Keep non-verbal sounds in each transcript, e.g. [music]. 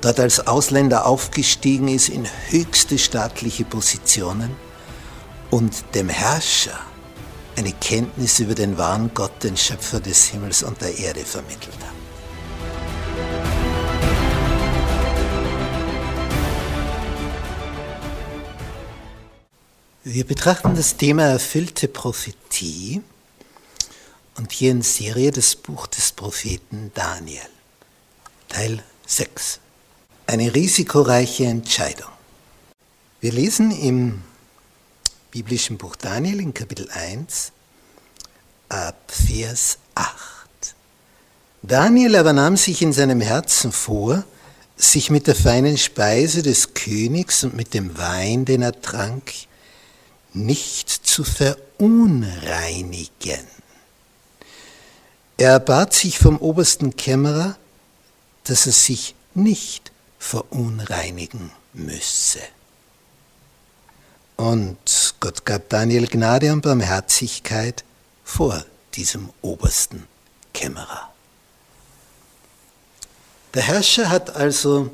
dort als Ausländer aufgestiegen ist in höchste staatliche Positionen und dem Herrscher eine Kenntnis über den wahren Gott, den Schöpfer des Himmels und der Erde vermittelt hat. Wir betrachten das Thema erfüllte Prophetie und hier in Serie das Buch des Propheten Daniel, Teil 6. Eine risikoreiche Entscheidung. Wir lesen im biblischen Buch Daniel in Kapitel 1 ab Vers 8. Daniel aber nahm sich in seinem Herzen vor, sich mit der feinen Speise des Königs und mit dem Wein, den er trank, nicht zu verunreinigen. Er bat sich vom obersten Kämmerer, dass er sich nicht verunreinigen müsse. Und Gott gab Daniel Gnade und Barmherzigkeit vor diesem obersten Kämmerer. Der Herrscher hat also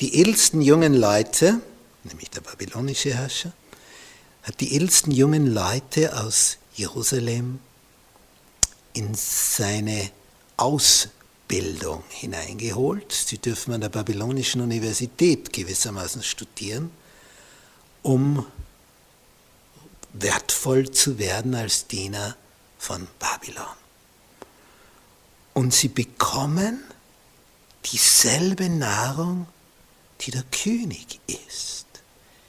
die edelsten jungen Leute, nämlich der babylonische Herrscher, hat die ältesten jungen Leute aus Jerusalem in seine Ausbildung hineingeholt. Sie dürfen an der babylonischen Universität gewissermaßen studieren, um wertvoll zu werden als Diener von Babylon. Und sie bekommen dieselbe Nahrung, die der König isst.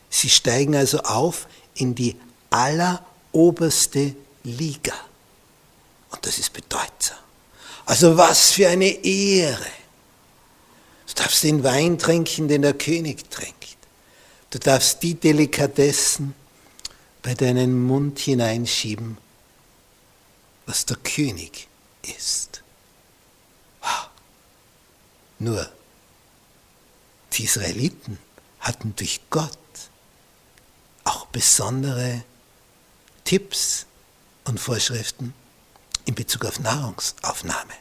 Sie steigen also auf in die alleroberste Liga. Und das ist bedeutsam. Also was für eine Ehre. Du darfst den Wein trinken, den der König trinkt. Du darfst die Delikatessen bei deinen Mund hineinschieben, was der König ist. Nur, die Israeliten hatten durch Gott auch besondere Tipps und Vorschriften in Bezug auf Nahrungsaufnahme.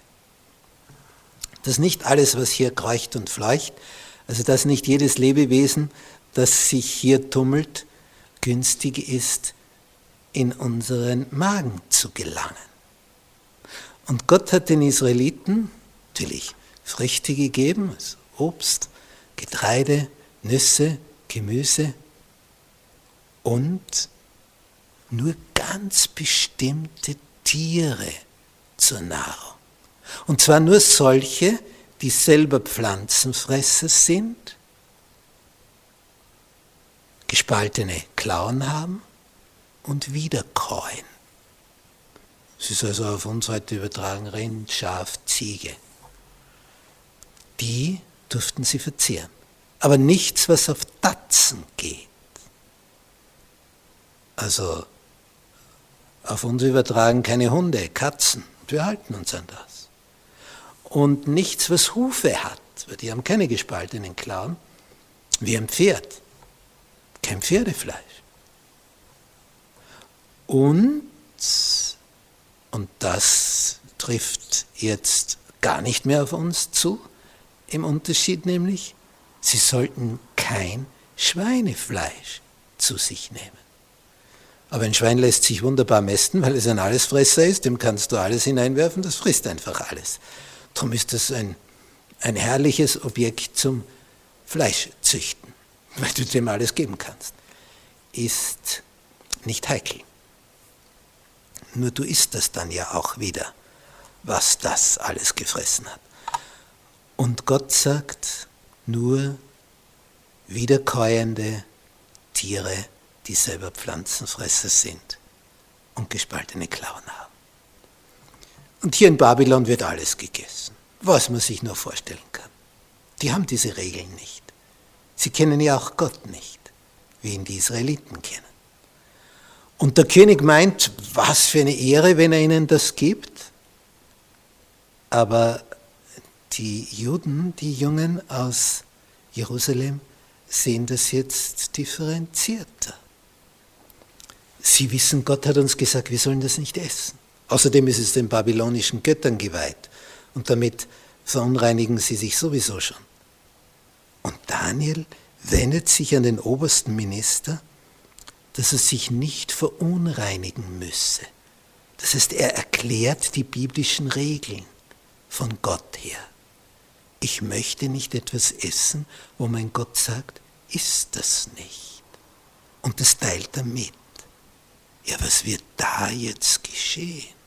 Dass nicht alles, was hier kreucht und fleucht, also dass nicht jedes Lebewesen, das sich hier tummelt, günstig ist, in unseren Magen zu gelangen. Und Gott hat den Israeliten natürlich Früchte gegeben, also Obst, Getreide, Nüsse, Gemüse, und nur ganz bestimmte Tiere zur Nahrung. Und zwar nur solche, die selber Pflanzenfresser sind, gespaltene Klauen haben und wiederkäuen. Es ist also auf uns heute übertragen Rind, Schaf, Ziege. Die durften sie verzehren. Aber nichts, was auf Tatzen geht. Also auf uns übertragen keine Hunde, Katzen. Wir halten uns an das. Und nichts, was Hufe hat, weil die haben keine gespaltenen Klauen, wie ein Pferd. Kein Pferdefleisch. Und, und das trifft jetzt gar nicht mehr auf uns zu, im Unterschied nämlich, sie sollten kein Schweinefleisch zu sich nehmen. Aber ein Schwein lässt sich wunderbar mästen, weil es ein Allesfresser ist, dem kannst du alles hineinwerfen, das frisst einfach alles. Darum ist das ein, ein herrliches Objekt zum Fleischzüchten, [laughs] weil du dem alles geben kannst. Ist nicht heikel. Nur du isst das dann ja auch wieder, was das alles gefressen hat. Und Gott sagt, nur wiederkäuende Tiere die selber Pflanzenfresser sind und gespaltene Klauen haben. Und hier in Babylon wird alles gegessen, was man sich nur vorstellen kann. Die haben diese Regeln nicht. Sie kennen ja auch Gott nicht, wie ihn die Israeliten kennen. Und der König meint, was für eine Ehre, wenn er ihnen das gibt. Aber die Juden, die Jungen aus Jerusalem, sehen das jetzt differenzierter. Sie wissen, Gott hat uns gesagt, wir sollen das nicht essen. Außerdem ist es den babylonischen Göttern geweiht und damit verunreinigen sie sich sowieso schon. Und Daniel wendet sich an den obersten Minister, dass er sich nicht verunreinigen müsse. Das heißt, er erklärt die biblischen Regeln von Gott her. Ich möchte nicht etwas essen, wo mein Gott sagt, isst das nicht. Und das teilt er mit. Ja, was wird da jetzt geschehen?